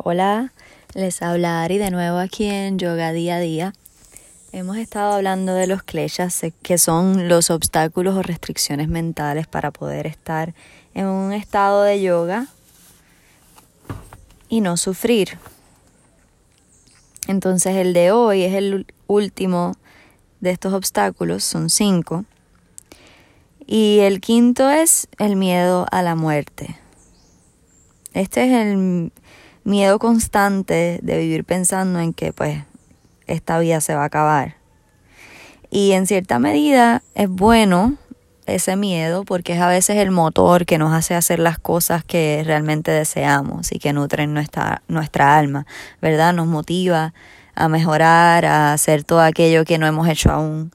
Hola, les habla Ari de nuevo aquí en Yoga Día a Día. Hemos estado hablando de los kleshas, que son los obstáculos o restricciones mentales para poder estar en un estado de yoga y no sufrir. Entonces el de hoy es el último de estos obstáculos, son cinco. Y el quinto es el miedo a la muerte. Este es el miedo constante de vivir pensando en que pues esta vida se va a acabar. Y en cierta medida es bueno ese miedo porque es a veces el motor que nos hace hacer las cosas que realmente deseamos y que nutren nuestra, nuestra alma, ¿verdad? Nos motiva a mejorar, a hacer todo aquello que no hemos hecho aún.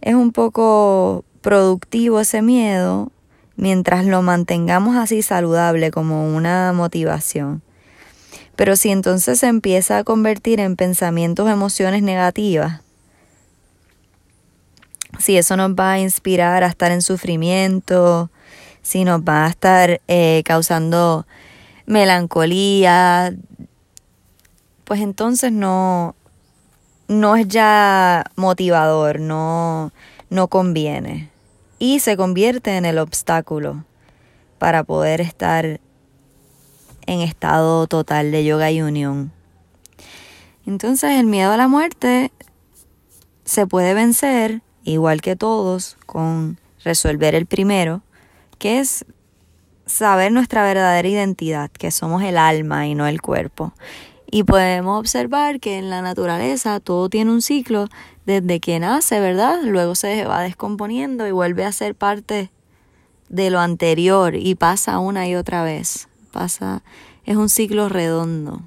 Es un poco productivo ese miedo mientras lo mantengamos así saludable como una motivación. Pero si entonces se empieza a convertir en pensamientos, emociones negativas, si eso nos va a inspirar a estar en sufrimiento, si nos va a estar eh, causando melancolía, pues entonces no, no es ya motivador, no, no conviene. Y se convierte en el obstáculo para poder estar en estado total de yoga y unión. Entonces el miedo a la muerte se puede vencer, igual que todos, con resolver el primero, que es saber nuestra verdadera identidad, que somos el alma y no el cuerpo. Y podemos observar que en la naturaleza todo tiene un ciclo desde que nace, ¿verdad? Luego se va descomponiendo y vuelve a ser parte de lo anterior y pasa una y otra vez pasa, es un ciclo redondo.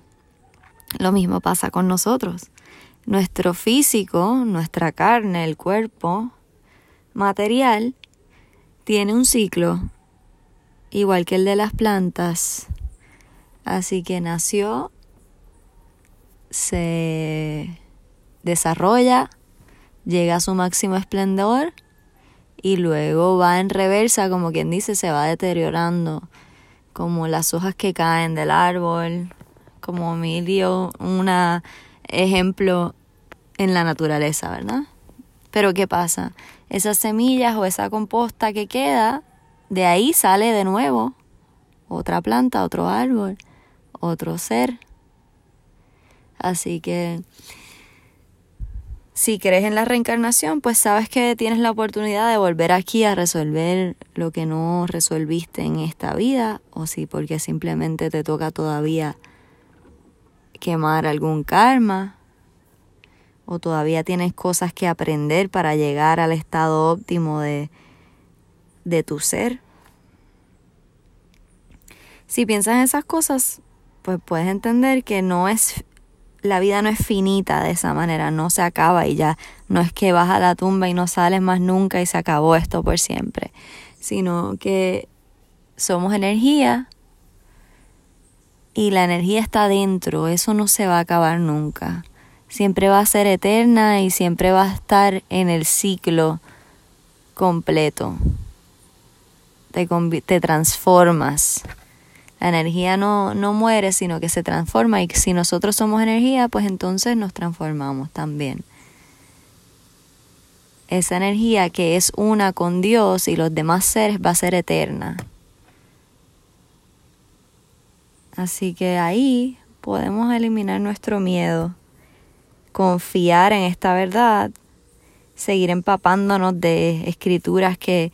Lo mismo pasa con nosotros. Nuestro físico, nuestra carne, el cuerpo material, tiene un ciclo igual que el de las plantas. Así que nació, se desarrolla, llega a su máximo esplendor y luego va en reversa, como quien dice, se va deteriorando como las hojas que caen del árbol, como Emilio, un ejemplo en la naturaleza, ¿verdad? Pero ¿qué pasa? Esas semillas o esa composta que queda, de ahí sale de nuevo otra planta, otro árbol, otro ser. Así que si crees en la reencarnación, pues sabes que tienes la oportunidad de volver aquí a resolver lo que no resolviste en esta vida, o si porque simplemente te toca todavía quemar algún karma, o todavía tienes cosas que aprender para llegar al estado óptimo de, de tu ser. Si piensas en esas cosas, pues puedes entender que no es la vida no es finita de esa manera, no se acaba y ya no es que vas a la tumba y no sales más nunca y se acabó esto por siempre, sino que somos energía y la energía está dentro, eso no se va a acabar nunca. Siempre va a ser eterna y siempre va a estar en el ciclo completo. Te, te transformas. La energía no, no muere, sino que se transforma y si nosotros somos energía, pues entonces nos transformamos también. Esa energía que es una con Dios y los demás seres va a ser eterna. Así que ahí podemos eliminar nuestro miedo, confiar en esta verdad, seguir empapándonos de escrituras que,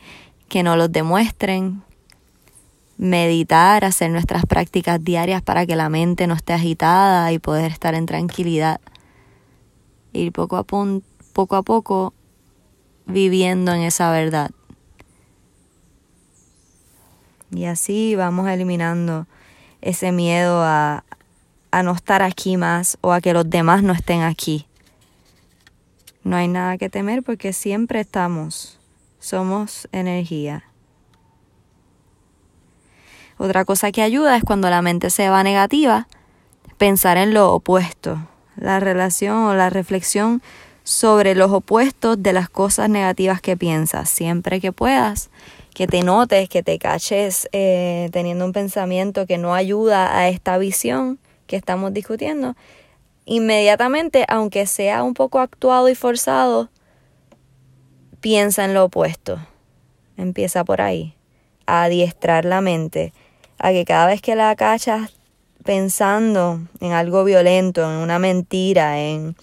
que nos los demuestren, meditar, hacer nuestras prácticas diarias para que la mente no esté agitada y poder estar en tranquilidad. Ir poco a, poco, a poco viviendo en esa verdad. Y así vamos eliminando ese miedo a, a no estar aquí más o a que los demás no estén aquí. No hay nada que temer porque siempre estamos. Somos energía. Otra cosa que ayuda es cuando la mente se va negativa, pensar en lo opuesto, la relación o la reflexión sobre los opuestos de las cosas negativas que piensas, siempre que puedas, que te notes, que te caches eh, teniendo un pensamiento que no ayuda a esta visión, que estamos discutiendo, inmediatamente, aunque sea un poco actuado y forzado, piensa en lo opuesto. Empieza por ahí, a adiestrar la mente, a que cada vez que la cachas pensando en algo violento, en una mentira, en,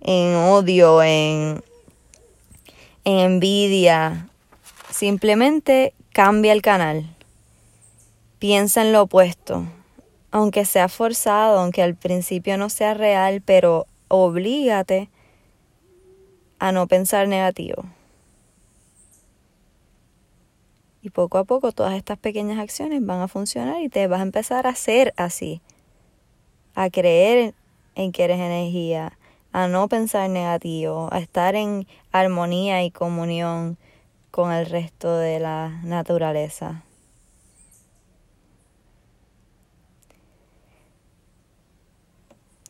en odio, en, en envidia, simplemente cambia el canal. Piensa en lo opuesto, aunque sea forzado, aunque al principio no sea real, pero oblígate a no pensar negativo. Y poco a poco todas estas pequeñas acciones van a funcionar y te vas a empezar a hacer así, a creer en que eres energía, a no pensar negativo, a estar en armonía y comunión con el resto de la naturaleza.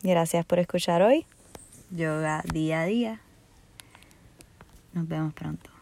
Gracias por escuchar hoy. Yoga día a día. Nos vemos pronto.